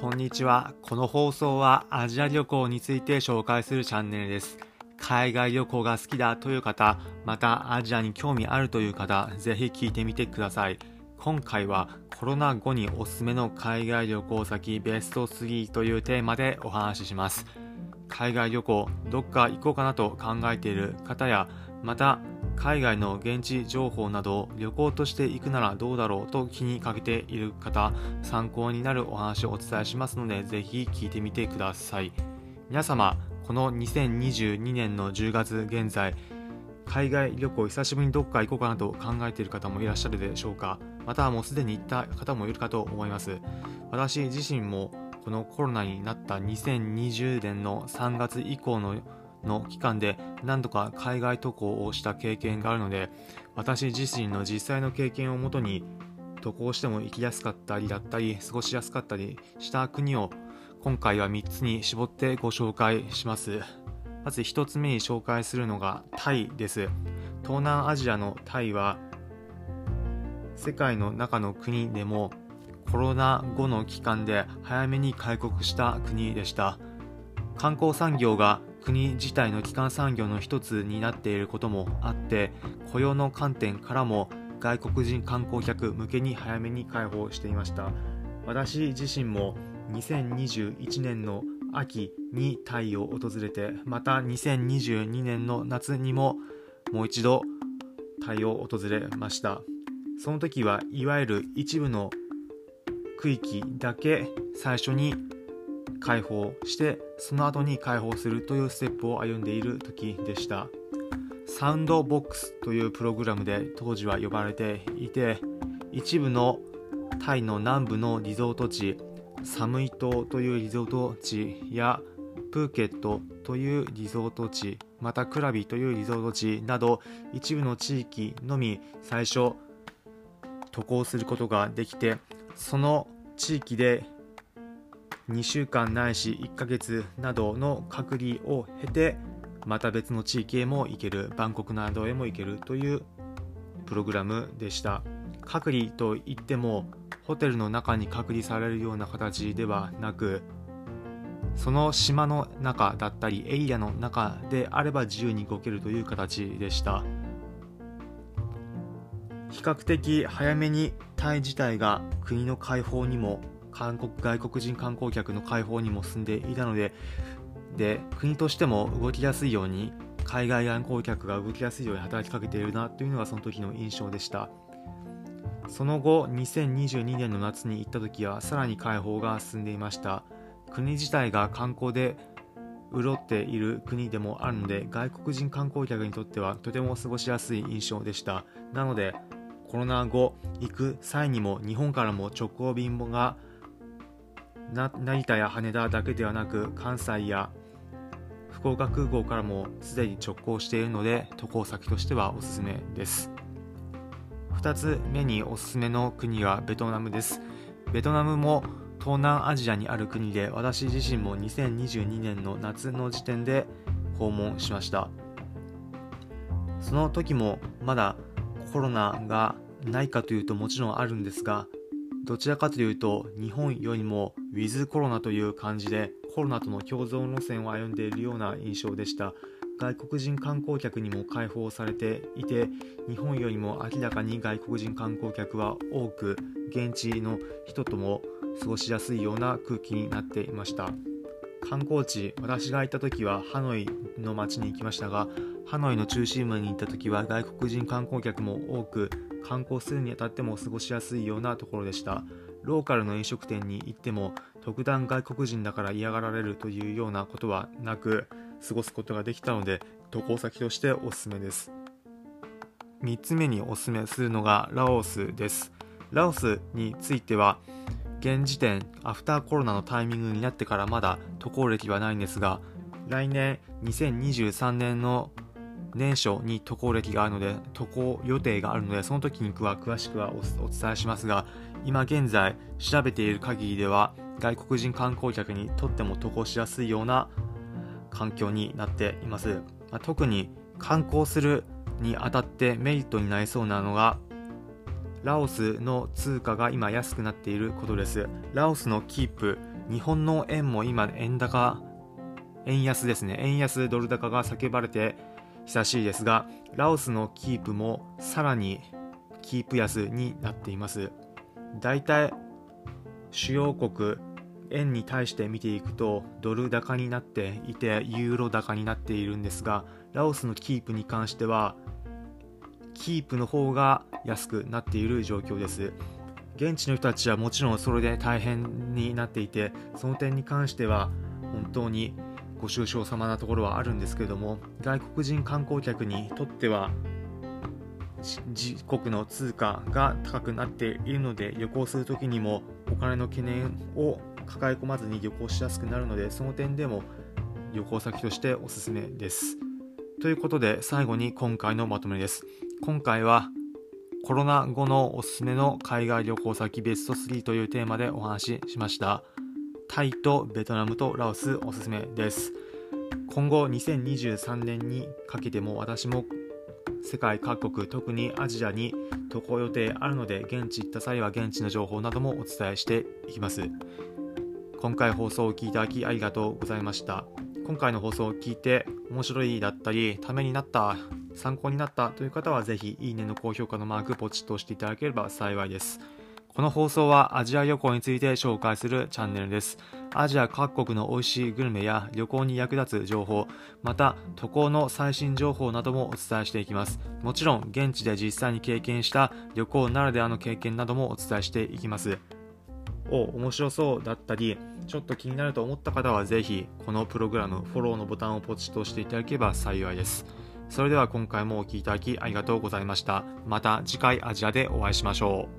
こんにちは。この放送はアジア旅行について紹介するチャンネルです。海外旅行が好きだという方、またアジアに興味あるという方、ぜひ聞いてみてください。今回はコロナ後におすすめの海外旅行先ベスト3というテーマでお話しします。海外旅行、どっか行こうかなと考えている方や、また海外の現地情報など旅行として行くならどうだろうと気にかけている方参考になるお話をお伝えしますのでぜひ聞いてみてください。皆様この2022年の10月現在海外旅行久しぶりにどっか行こうかなと考えている方もいらっしゃるでしょうか？またもうすでに行った方もいるかと思います。私自身もこのコロナになった2020年の3月以降のの期間で何度か海外渡航をした経験があるので私自身の実際の経験をもとに渡航しても行きやすかったりだったり過ごしやすかったりした国を今回は3つに絞ってご紹介します。まず1つ目に紹介するのがタイです。東南アジアのタイは世界の中の国でもコロナ後の期間で早めに開国した国でした。観光産業が国自体の基幹産業の一つになっていることもあって雇用の観点からも外国人観光客向けに早めに開放していました。私自身も2021年の秋にタイを訪れてまた2022年の夏にももう一度タイを訪れました。その時はいわゆる一部の区域だけ最初に解放してその後に解放するというステップを歩んでいる時でした。サウンドボックスというプログラムで当時は呼ばれていて一部のタイの南部のリゾート地サムイ島というリゾート地やプーケットというリゾート地またクラビというリゾート地など一部の地域のみ最初渡航することができてその地域で2週間ないし1ヶ月などの隔離を経てまた別の地域へも行けるバンコクなどへも行けるというプログラムでした。隔離といってもホテルの中に隔離されるような形ではなくその島の中だったりエリアの中であれば自由に動けるという形でした。比較的早めにタイ自体が国の解放にも韓国外国人観光客の解放にも進んでいたのでで国としても動きやすいように海外観光客が動きやすいように働きかけているなというのがその時の印象でした。その後2022年の夏に行った時はさらに開放が進んでいました。国自体が観光で潤っている国でもあるので外国人観光客にとってはとても過ごしやすい印象でした。なのでコロナ後行く際にも日本からも直行便が成田や羽田だけではなく関西や福岡空港からもすでに直行しているので渡航先としてはおすすめです。2つ目におすすめの国はベトナムです。ベトナムも東南アジアにある国で私自身も2022年の夏の時点で訪問しました。その時もまだコロナがないかというともちろんあるんですがどちらかというと日本よりもウィズコロナという感じでコロナとの共存路線を歩んでいるような印象でした。外国人観光客にも開放されていて日本よりも明らかに外国人観光客は多く現地の人とも過ごしやすいような空気になっていました。観光地私が行った時はハノイの街に行きましたがハノイの中心部に行った時は外国人観光客も多く観光するにあたっても過ごしやすいようなところでした。ローカルの飲食店に行っても特段外国人だから嫌がられるというようなことはなく過ごすことができたので渡航先としておすすめです。3つ目におすすめするのがラオスです。ラオスについては現時点アフターコロナのタイミングになってからまだ渡航歴はないんですが来年2023年の年初に渡航歴があるので渡航予定があるのでその時に詳しくはお伝えしますが今現在調べている限りでは外国人観光客にとっても渡航しやすいような環境になっています、まあ、特に観光するにあたってメリットになりそうなのがラオスの通貨が今安くなっていることです。ラオスのキープ日本の円も今円高円安ですね。円安ドル高が叫ばれて久しいですがラオスのキープもさらにキープ安になっています。だいたい主要国円に対して見ていくとドル高になっていてユーロ高になっているんですがラオスのキープに関してはキープの方が安くなっている状況です。現地の人たちはもちろんそれで大変になっていてその点に関しては本当にご愁傷様なところはあるんですけれども外国人観光客にとっては自国の通貨が高くなっているので旅行する時にもお金の懸念を抱え込まずに旅行しやすくなるのでその点でも旅行先としておすすめです。ということで最後に今回のまとめです。今回はコロナ後のおすすめの海外旅行先ベスト3というテーマでお話ししました。タイとベトナムとラオスおすすめです。今後2023年にかけても私も世界各国特にアジアに渡航予定あるので現地行った際は現地の情報などもお伝えしていきます。今回放送を聞いていただきありがとうございました。今回の放送を聞いて面白いだったりためになった参考になったという方はぜひいいねの高評価のマークポチッと押していただければ幸いです。この放送はアジア旅行について紹介するチャンネルです。アジア各国の美味しいグルメや旅行に役立つ情報、また渡航の最新情報などもお伝えしていきます。もちろん現地で実際に経験した旅行ならではの経験などもお伝えしていきます。お、面白そうだったり、ちょっと気になると思った方はぜひこのプログラムフォローのボタンをポチッと押していただければ幸いです。それでは今回もお聴きいただきありがとうございました。また次回アジアでお会いしましょう。